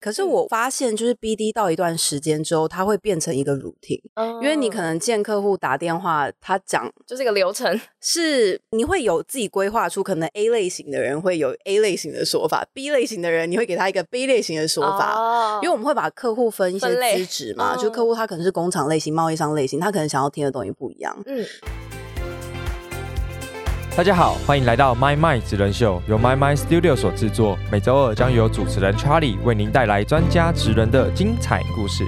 可是我发现，就是 BD 到一段时间之后，它会变成一个 routine，因为你可能见客户打电话，他讲就是一个流程，是你会有自己规划出，可能 A 类型的人会有 A 类型的说法，B 类型的人你会给他一个 B 类型的说法，因为我们会把客户分一些资质嘛，就客户他可能是工厂类型、贸易商类型，他可能想要听的东西不一样。嗯。大家好，欢迎来到 My My 职人秀，由 My My Studio 所制作。每周二将由主持人 Charlie 为您带来专家职人的精彩故事。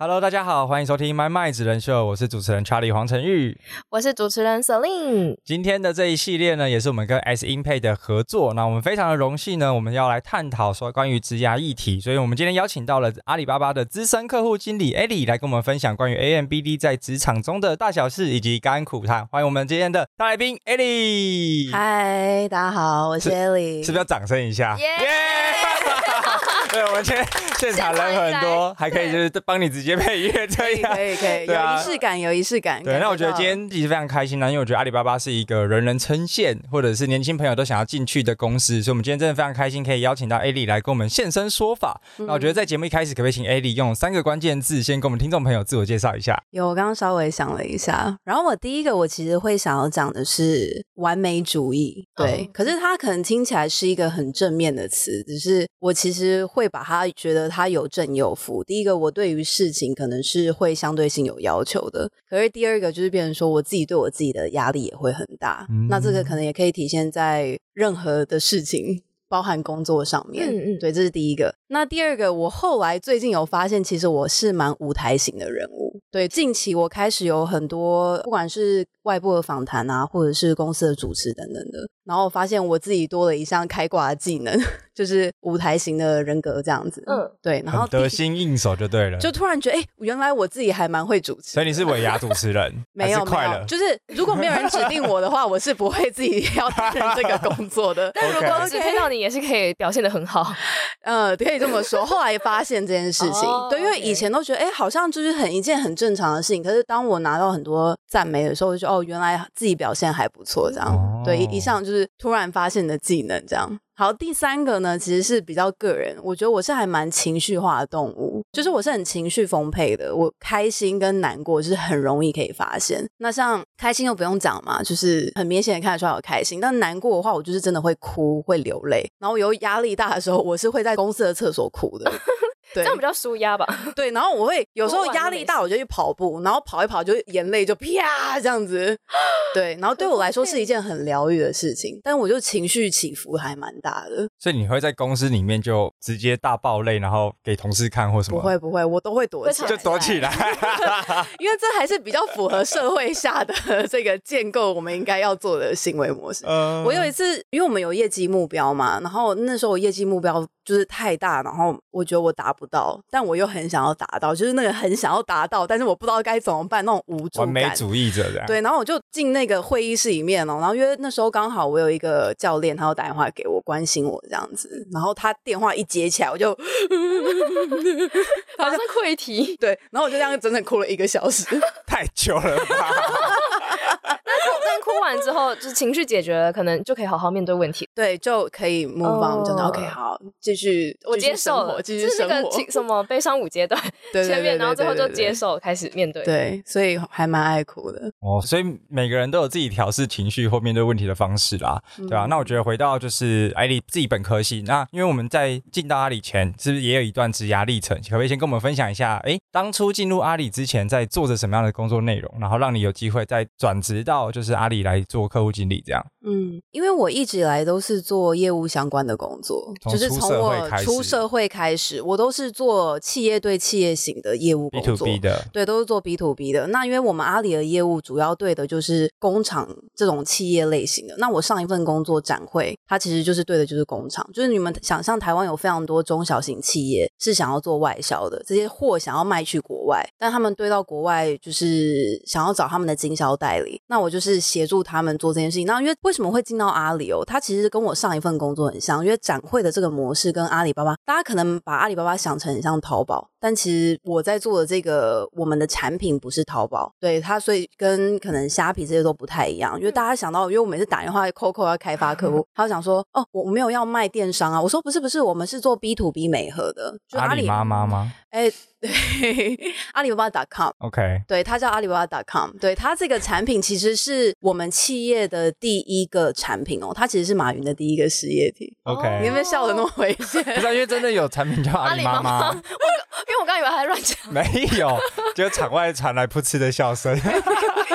Hello，大家好，欢迎收听《麦麦子人秀》，我是主持人 Charlie 黄晨玉，我是主持人 Selin。今天的这一系列呢，也是我们跟 S Inpay 的合作。那我们非常的荣幸呢，我们要来探讨说关于职涯议题，所以我们今天邀请到了阿里巴巴的资深客户经理 Ellie 来跟我们分享关于 AMBD 在职场中的大小事以及甘苦谈。欢迎我们今天的大来宾 Ellie。嗨，大家好，我是 Ellie。是不是要掌声一下？耶！对，我们现 现场人很多，还可以就是帮你直接配乐这样，可以可以，有仪式感，有仪式感。对，那我觉得今天其实非常开心呢，因为我觉得阿里巴巴是一个人人称羡，或者是年轻朋友都想要进去的公司，所以我们今天真的非常开心，可以邀请到 A 莉来跟我们现身说法。那我觉得在节目一开始，可不可以请 A 莉用三个关键字先跟我们听众朋友自我介绍一下？有，我刚刚稍微想了一下，然后我第一个我其实会想要讲的是完美主义，对，可是它可能听起来是一个很正面的词，只是我其实会把它觉得。他有正有负。第一个，我对于事情可能是会相对性有要求的。可是第二个，就是变成说，我自己对我自己的压力也会很大。那这个可能也可以体现在任何的事情，包含工作上面。嗯嗯，对，这是第一个。那第二个，我后来最近有发现，其实我是蛮舞台型的人物。对，近期我开始有很多，不管是外部的访谈啊，或者是公司的主持等等的，然后发现我自己多了一项开挂的技能，就是舞台型的人格这样子。嗯，对，然后得心应手就对了。就突然觉得，哎，原来我自己还蛮会主持。所以你是尾牙主持人？没有，快乐。就是如果没有人指定我的话，我是不会自己要担任这个工作的。但如果指定到你，也是可以表现的很好。呃，可以这么说。后来。发现这件事情，对，因为以前都觉得，哎，好像就是很一件很正常的事情。可是当我拿到很多赞美的时候，我就哦，原来自己表现还不错，这样。对，一上就是突然发现的技能，这样。好，第三个呢，其实是比较个人。我觉得我是还蛮情绪化的动物，就是我是很情绪丰沛的。我开心跟难过是很容易可以发现。那像开心又不用讲嘛，就是很明显的看得出来我开心。但难过的话，我就是真的会哭，会流泪。然后有压力大的时候，我是会在公司的厕所哭的。这样比较舒压吧。对，然后我会有时候压力大，我就去跑步，然后跑一跑就眼泪就啪这样子。对，然后对我来说是一件很疗愈的事情，但我就情绪起伏还蛮大的。所以你会在公司里面就直接大爆泪，然后给同事看或什么？不会不会，我都会躲起来，就躲起来，因为这还是比较符合社会下的 这个建构，我们应该要做的行为模式。我有一次，因为我们有业绩目标嘛，然后那时候我业绩目标就是太大，然后我觉得我达不到，但我又很想要达到，就是那个很想要达到，但是我不知道该怎么办，那种无助完美主义者的。对，然后我就进那个会议室里面哦，然后因为那时候刚好我有一个教练，他要打电话给我关心我这样子，然后他电话一接起来，我就 马上 溃堤，对，然后我就这样整整哭了一个小时，太久了吧。完之后，就情绪解决了，可能就可以好好面对问题。对，就可以 move on，真的 OK，好，继续，我接受，继续生活。什么悲伤五阶段 前面，然后最后就接受，开始面对。对，所以还蛮爱哭的。哦，所以每个人都有自己调试情绪或面对问题的方式啦，对啊。那我觉得回到就是艾丽自己本科系，那因为我们在进到阿里前，是不是也有一段职涯历程？可不可以先跟我们分享一下？哎，当初进入阿里之前，在做着什么样的工作内容，然后让你有机会再转职到就是阿里来做客户经理这样？嗯，因为我一直以来都是做业务相关的工作，就是从我出社会开始，我都是做企业对企业型的业务工作。对，都是做 B to B 的。那因为我们阿里的业务主要对的就是工厂这种企业类型的。那我上一份工作展会，它其实就是对的就是工厂，就是你们想象台湾有非常多中小型企业是想要做外销的，这些货想要卖去国外，但他们堆到国外就是想要找他们的经销代理，那我就是协助他们做这件事情。那因为为什么会进到阿里哦？它其实跟我上一份工作很像，因为展会的这个模式跟阿里巴巴，大家可能把阿里巴巴想成很像淘宝，但其实我在做的这个我们的产品不是淘宝，对它，所以跟可能虾皮这些都不太一样。因为大家想到，因为我每次打电话 COCO 要开发客户，他想说哦，我没有要卖电商啊，我说不是不是，我们是做 B to B 美合的，就阿里妈妈吗？哎，对，阿里巴巴 .com。OK，对，它叫阿里巴巴 .com。对，它这个产品其实是我们企业的第一个产品哦，它其实是马云的第一个事业体。OK，你有没有笑的那么危险？不是，因为真的有产品叫阿里妈妈。我，因为我刚以为还在乱讲。没有，就场外传来噗嗤的笑声。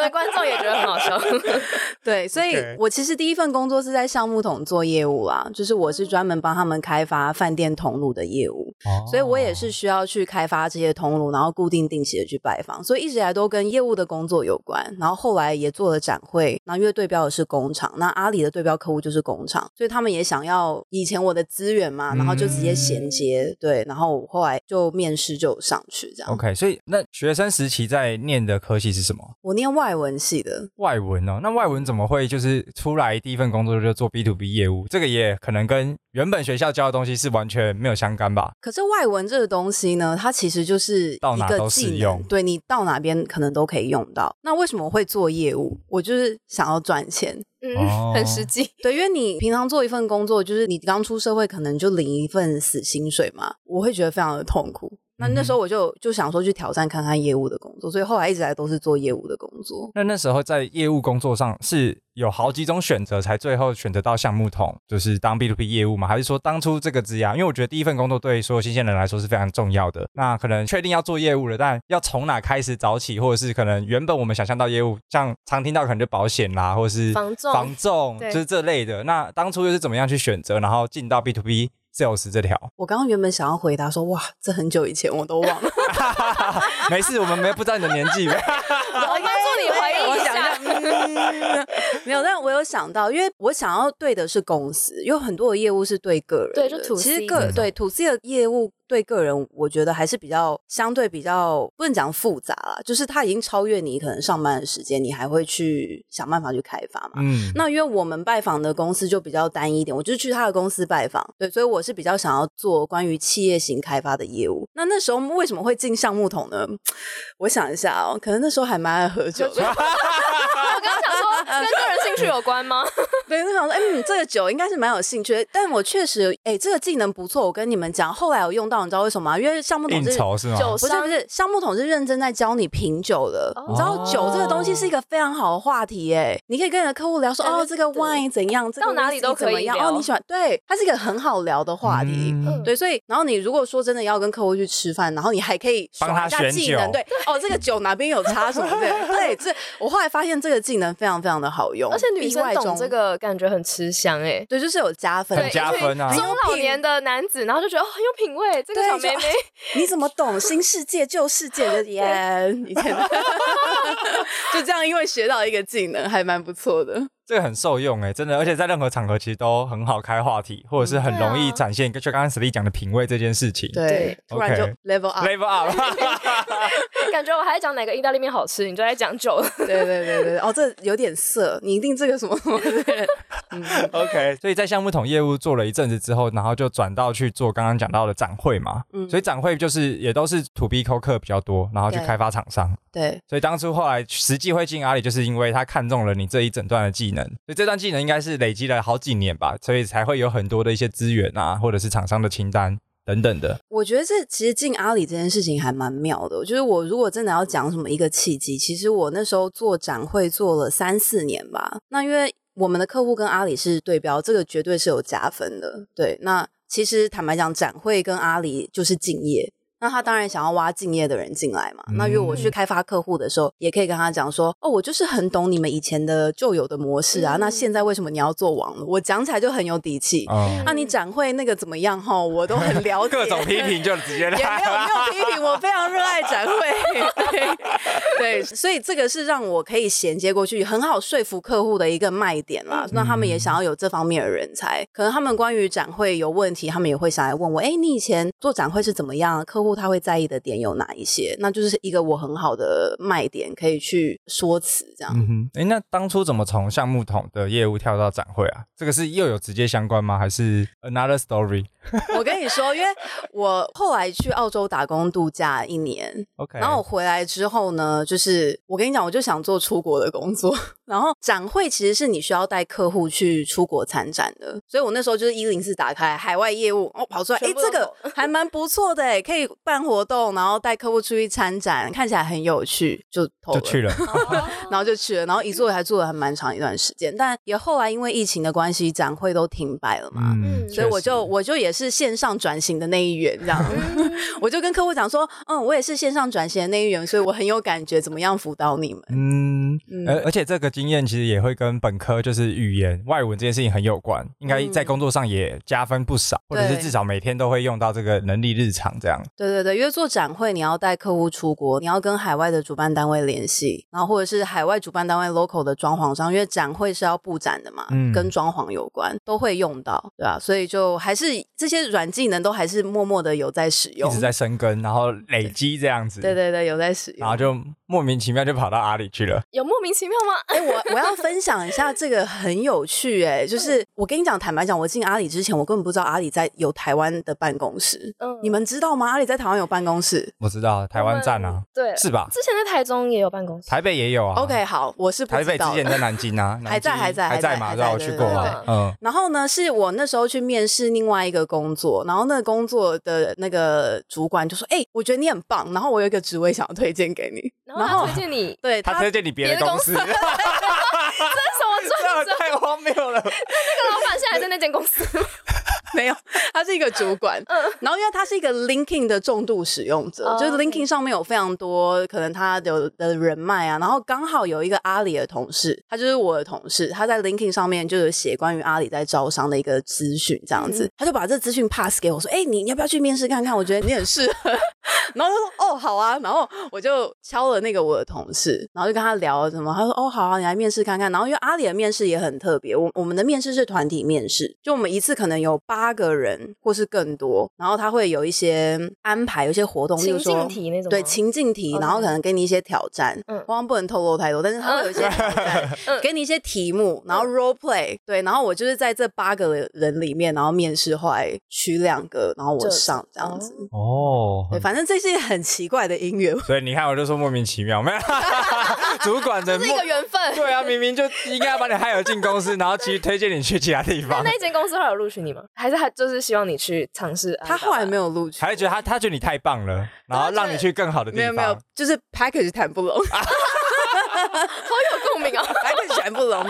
我们的观众也觉得很好笑。对，所以我其实第一份工作是在橡木桶做业务啊，就是我是专门帮他们开发饭店通路的业务，哦所以我也是需要去开发这些通路，然后固定定期的去拜访，所以一直以来都跟业务的工作有关。然后后来也做了展会，那因为对标的是工厂，那阿里的对标客户就是工厂，所以他们也想要以前我的资源嘛，然后就直接衔接。对，然后后来就面试就上去这样。OK，所以那学生时期在念的科系是什么？我念外文系的。外文哦，那外文怎么会就是出来第一份工作就做 B to B 业务？这个也可能跟原本学校教的东西是完全没有相干吧？可是外文这个东西呢，它其实就是到哪都适用，对你到哪边可能都可以用到。那为什么会做业务？我就是想要赚钱，嗯，很实际。对，因为你平常做一份工作，就是你刚出社会可能就领一份死薪水嘛，我会觉得非常的痛苦。那那时候我就就想说去挑战看看业务的工作，所以后来一直来都是做业务的工作。那那时候在业务工作上是有好几种选择，才最后选择到橡木桶，就是当 B to B 业务吗？还是说当初这个职涯？因为我觉得第一份工作对所有新鲜人来说是非常重要的。那可能确定要做业务了，但要从哪开始找起，或者是可能原本我们想象到业务，像常听到可能就保险啦，或者是防重、防重，就是这类的。那当初又是怎么样去选择，然后进到 B to B？sales 这条，我刚刚原本想要回答说，哇，这很久以前我都忘了。没事，我们没不知道你的年纪。我帮助你回忆一下。没有，但我有想到，因为我想要对的是公司，有很多的业务是对个人。对，就 to C。其实个对 to C 的业务。对个人，我觉得还是比较相对比较不能讲复杂了，就是他已经超越你可能上班的时间，你还会去想办法去开发嘛。嗯，那因为我们拜访的公司就比较单一点，我就是去他的公司拜访，对，所以我是比较想要做关于企业型开发的业务。那那时候为什么会进橡木桶呢？我想一下哦，可能那时候还蛮爱喝酒的。我刚刚想说，跟个人兴趣有关吗？对，我想说，嗯，这个酒应该是蛮有兴趣，但我确实，哎，这个技能不错。我跟你们讲，后来我用到。你知道为什么吗？因为橡木桶是酒，不是不是橡木桶是认真在教你品酒的。你知道酒这个东西是一个非常好的话题哎，你可以跟你的客户聊说哦，这个 wine 怎样，到哪里都可以哦，你喜欢对，它是一个很好聊的话题。对，所以然后你如果说真的要跟客户去吃饭，然后你还可以耍一下技能，对哦，这个酒哪边有差什么的，对，这我后来发现这个技能非常非常的好用，而且女生懂这个感觉很吃香哎，对，就是有加分，很加分啊，中老年的男子，然后就觉得很有品味，这个小妹妹。你怎么懂新世界旧世界的耶？以前 就这样，因为学到一个技能，还蛮不错的。这个很受用哎，真的，而且在任何场合其实都很好开话题，或者是很容易展现，就刚刚史力讲的品味这件事情。对，突然就 level up，level up，感觉我还在讲哪个意大利面好吃，你就在讲酒。对对对对，哦，这有点色，你一定这个什么什么的。OK，所以在橡木桶业务做了一阵子之后，然后就转到去做刚刚讲到的展会嘛。嗯，所以展会就是也都是 to B 客比较多，然后去开发厂商。对，所以当初后来实际会进阿里，就是因为他看中了你这一整段的技能。所以这段技能应该是累积了好几年吧，所以才会有很多的一些资源啊，或者是厂商的清单等等的。我觉得这其实进阿里这件事情还蛮妙的。就是我如果真的要讲什么一个契机，其实我那时候做展会做了三四年吧。那因为我们的客户跟阿里是对标，这个绝对是有加分的。对，那其实坦白讲，展会跟阿里就是敬业。那他当然想要挖敬业的人进来嘛。那因为我去开发客户的时候，也可以跟他讲说，哦，我就是很懂你们以前的旧有的模式啊。那现在为什么你要做网络？我讲起来就很有底气。那你展会那个怎么样哈？我都很了解。各种批评就直接来。也没有没有批评，我非常热爱展会。对 对，所以这个是让我可以衔接过去，很好说服客户的一个卖点啦。那他们也想要有这方面的人才。可能他们关于展会有问题，他们也会想来问我，哎，你以前做展会是怎么样？客户。他会在意的点有哪一些，那就是一个我很好的卖点，可以去说辞这样。嗯哼，哎，那当初怎么从橡木桶的业务跳到展会啊？这个是又有直接相关吗？还是 another story？我跟你说，因为我后来去澳洲打工度假一年，OK，然后我回来之后呢，就是我跟你讲，我就想做出国的工作。然后展会其实是你需要带客户去出国参展的，所以我那时候就是一零四打开海外业务，哦跑出来，哎，这个还蛮不错的，哎，可以办活动，然后带客户出去参展，看起来很有趣，就就去了，然后就去了，然后一做还做了还蛮长一段时间，但也后来因为疫情的关系，展会都停摆了嘛，嗯，所以我就我就也是线上转型的那一员，这样，我就跟客户讲说，嗯，我也是线上转型的那一员，所以我很有感觉，怎么样辅导你们？嗯，而而且这个。经验其实也会跟本科就是语言外文这件事情很有关，应该在工作上也加分不少，或者是至少每天都会用到这个能力日常这样。对对对，因为做展会你要带客户出国，你要跟海外的主办单位联系，然后或者是海外主办单位 local 的装潢商，因为展会是要布展的嘛，跟装潢有关都会用到，对吧？所以就还是这些软技能都还是默默的有在使用，一直在生根，然后累积这样子。对对对，有在使用，然后就莫名其妙就跑到阿里去了。有莫名其妙吗？哎。我我要分享一下这个很有趣哎，就是我跟你讲，坦白讲，我进阿里之前，我根本不知道阿里在有台湾的办公室。嗯，你们知道吗？阿里在台湾有办公室？我知道台湾站啊，对，是吧？之前在台中也有办公室，台北也有啊。OK，好，我是台北之前在南京啊，还在还在还在嘛？对，我去过啊。嗯，然后呢，是我那时候去面试另外一个工作，然后那个工作的那个主管就说：“哎，我觉得你很棒，然后我有一个职位想要推荐给你。”然后推荐你，对他推荐你别的公司。这是什么状况？太荒谬了！那那个老板现在还在那间公司？没有，他是一个主管。嗯，然后因为他是一个 LinkedIn 的重度使用者，就是 LinkedIn 上面有非常多可能他有的人脉啊。然后刚好有一个阿里的同事，他就是我的同事，他在 LinkedIn 上面就是写关于阿里在招商的一个资讯，这样子，他就把这资讯 pass 给我说：“哎，你要不要去面试看看？我觉得你很适合。”然后他说：“哦，好啊。”然后我就敲了那个我的同事，然后就跟他聊什么。他说：“哦，好啊，你来面试看看。”然后因为阿里的面试也很特别，我我们的面试是团体面试，就我们一次可能有八个人或是更多，然后他会有一些安排，有一些活动，情境题那种，对情境题，然后可能给你一些挑战，嗯，刚刚不能透露太多，但是他会有一些挑战，给你一些题目，然后 role play，对，然后我就是在这八个人里面，然后面试后来取两个，然后我上这样子，哦，对，反正这是很奇怪的音乐，所以你看，我就说莫名其妙，没有，主管的是一个缘分，对啊，明明就应该要把你害了进公司，然后其实推荐你去其他地方，那间公司后来有录取你吗？还是他就是希望你去尝试？他后来没有录取，还是觉得他他觉得你太棒了，然后让你去更好的地方，没有没有，就是 package 谈不拢。好有共鸣啊！还可以全部融。OK，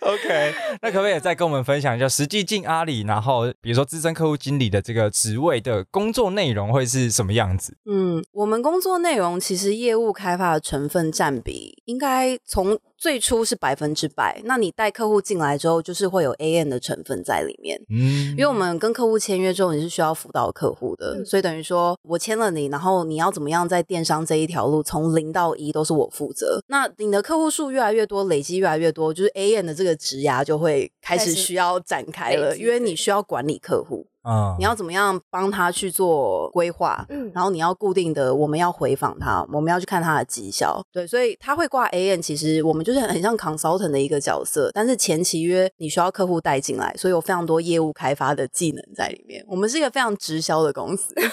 好。OK，那可不可以再跟我们分享一下实际进阿里，然后比如说资深客户经理的这个职位的工作内容会是什么样子？嗯，我们工作内容其实业务开发的成分占比应该从。最初是百分之百，那你带客户进来之后，就是会有 A N 的成分在里面。嗯，因为我们跟客户签约之后，你是需要辅导客户的，所以等于说我签了你，然后你要怎么样在电商这一条路从零到一都是我负责。那你的客户数越来越多，累积越来越多，就是 A N 的这个职涯就会开始需要展开了，因为你需要管理客户。啊你要怎么样帮他去做规划？嗯，然后你要固定的，我们要回访他，我们要去看他的绩效。对，所以他会挂 A N，其实我们就是很像 consultant 的一个角色，但是前期约你需要客户带进来，所以有非常多业务开发的技能在里面。我们是一个非常直销的公司，这样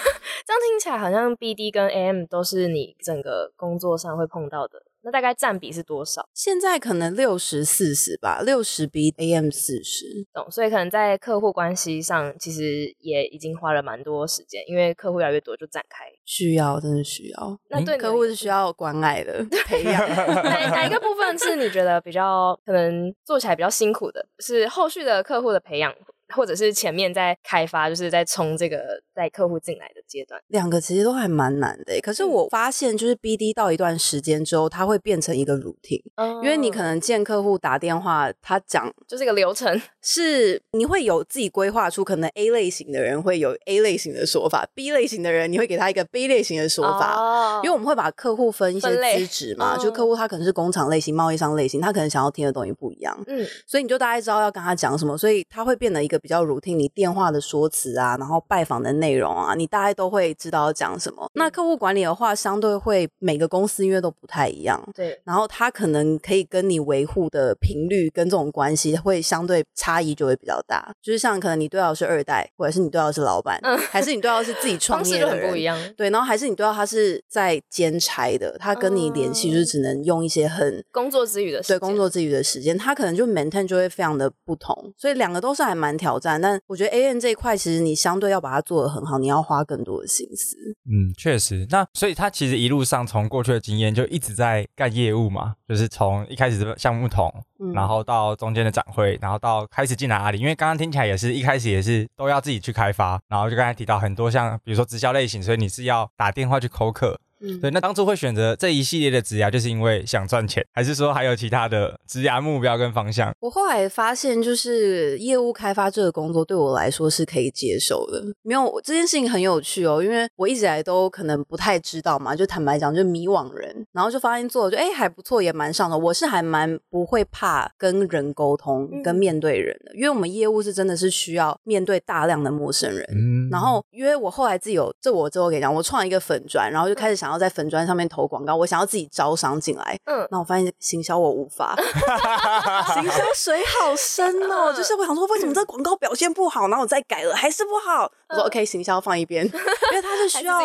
听起来好像 B D 跟 A M 都是你整个工作上会碰到的。那大概占比是多少？现在可能六十四十吧，六十比 AM 四十。懂，所以可能在客户关系上，其实也已经花了蛮多时间，因为客户越来越多，就展开需要，真的需要。那对客户是需要关爱的培养。哪哪一个部分是你觉得比较可能做起来比较辛苦的？是后续的客户的培养？或者是前面在开发，就是在冲这个带客户进来的阶段，两个其实都还蛮难的。可是我发现，就是 BD 到一段时间之后，它会变成一个 routine，因为你可能见客户打电话，他讲就是一个流程，是你会有自己规划出，可能 A 类型的人会有 A 类型的说法，B 类型的人你会给他一个 B 类型的说法，因为我们会把客户分一些资质嘛，就客户他可能是工厂类型、贸易商类型，他可能想要听的东西不一样，嗯，所以你就大概知道要跟他讲什么，所以他会变得一个。比较 routine，你电话的说辞啊，然后拜访的内容啊，你大概都会知道要讲什么。那客户管理的话，相对会每个公司因为都不太一样，对，然后他可能可以跟你维护的频率跟这种关系会相对差异就会比较大。就是像可能你对到是二代，或者是你对到是老板，还是你对到是自己 创业的人很不一样。对，然后还是你对到他是在兼差的，他跟你联系就是只能用一些很工作之余的时间对工作之余的时间，他可能就 maintain 就会非常的不同，所以两个都是还蛮挑战。但我觉得 A N 这一块，其实你相对要把它做的很好，你要花更多的心思。嗯，确实。那所以他其实一路上从过去的经验就一直在干业务嘛，就是从一开始的项目桶，嗯然后到中间的展会，然后到开始进来阿里。因为刚刚听起来也是一开始也是都要自己去开发，然后就刚才提到很多像比如说直销类型，所以你是要打电话去扣客。嗯对，那当初会选择这一系列的职涯，就是因为想赚钱，还是说还有其他的职涯目标跟方向？我后来发现，就是业务开发这个工作对我来说是可以接受的。没有这件事情很有趣哦，因为我一直以来都可能不太知道嘛，就坦白讲，就迷惘人，然后就发现做的就哎还不错，也蛮上的。我是还蛮不会怕跟人沟通、嗯跟面对人的，因为我们业务是真的是需要面对大量的陌生人。嗯然后，因为我后来自己有，这我之后给你讲，我创了一个粉砖，然后就开始想要在粉砖上面投广告，我想要自己招商进来。嗯，那我发现行销我无法，行销水好深哦。嗯就是我想说，为什么这广告表现不好，然后我再改了还是不好？我说嗯 OK，行销放一边，因为它是需要。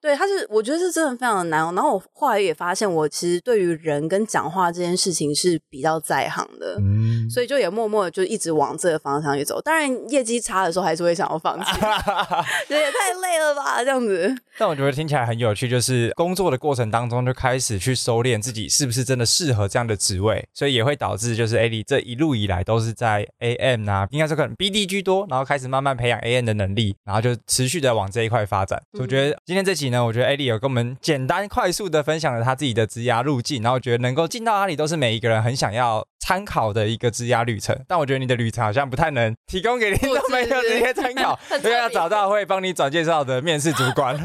对，它是我觉得是真的非常的难哦。然后我后来也发现，我其实对于人跟讲话这件事情是比较在行的。嗯所以就也默默的就一直往这个方向去走。当然，业绩差的时候还是会想要放弃，这也太累了吧，这样子。但我觉得听起来很有趣，就是工作的过程当中就开始去收敛自己是不是真的适合这样的职位，所以也会导致就是艾莉这一路以来都是在 AM 啊，应该说可能 BD 居多，然后开始慢慢培养 AM 的能力，然后就持续的往这一块发展。所以我觉得今天这集呢，我觉得艾莉有跟我们简单快速的分享了他自己的职涯路径，然后觉得能够进到阿里都是每一个人很想要。参考的一个职涯旅程，但我觉得你的旅程好像不太能提供给听众朋友直接参考，很特别因为要找到会帮你转介绍的面试主管。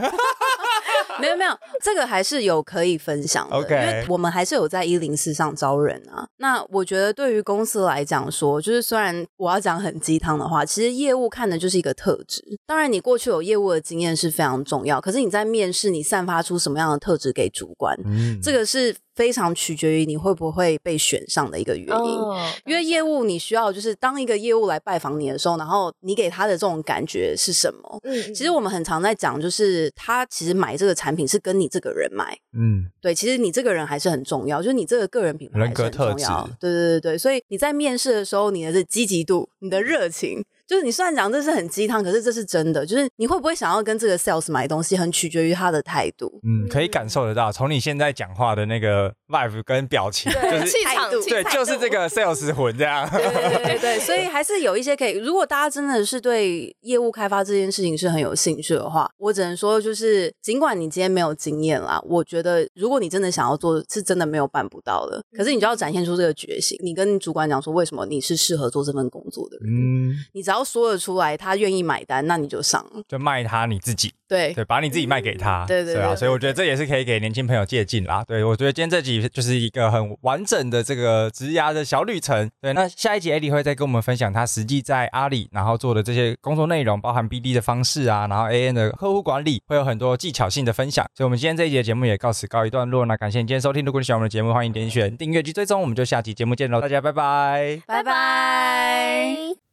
没有没有，这个还是有可以分享的 OK 因为我们还是有在一零四上招人啊。那我觉得对于公司来讲说，就是虽然我要讲很鸡汤的话，其实业务看的就是一个特质。当然，你过去有业务的经验是非常重要，可是你在面试，你散发出什么样的特质给主管，嗯这个是非常取决于你会不会被选上的一个原因。哦，因为业务你需要就是当一个业务来拜访你的时候，然后你给他的这种感觉是什么？嗯，其实我们很常在讲，就是他其实买这个产品是跟你这个人买，嗯，对，其实你这个人还是很重要，就是你这个个人品牌人格还是很重要特质对对对对，所以你在面试的时候，你的这积极度、你的热情。就是你虽然讲这是很鸡汤，可是这是真的。就是你会不会想要跟这个 sales 买东西，很取决于他的态度。嗯，可以感受得到，从你现在讲话的那个 vibe 跟表情，就对是气场态度，对，就是这个 sales 魂这样。对对对对，所以还是有一些可以。如果大家真的是对业务开发这件事情是很有兴趣的话，我只能说，就是尽管你今天没有经验啦，我觉得如果你真的想要做，是真的没有办不到的。可是你就要展现出这个决心，你跟主管讲说为什么你是适合做这份工作的人，嗯，你只要说得出来，他愿意买单，那你就上了。就卖他你自己，对对，把你自己卖给他，对对啊，对所以我觉得这也是可以给年轻朋友借鉴啦。对我觉得今天这集就是一个很完整的这个职涯的小旅程。对，那下一集艾迪会再跟我们分享他实际在阿里然后做的这些工作内容，包含 BD 的方式啊，然后 AN 的客户管理，会有很多技巧性的分享。所以我们今天这一集的节目也告辞告一段落。那感谢你今天收听，如果你喜欢我们的节目，欢迎点选订阅及追踪，我们就下期节目见喽，大家拜拜。拜拜。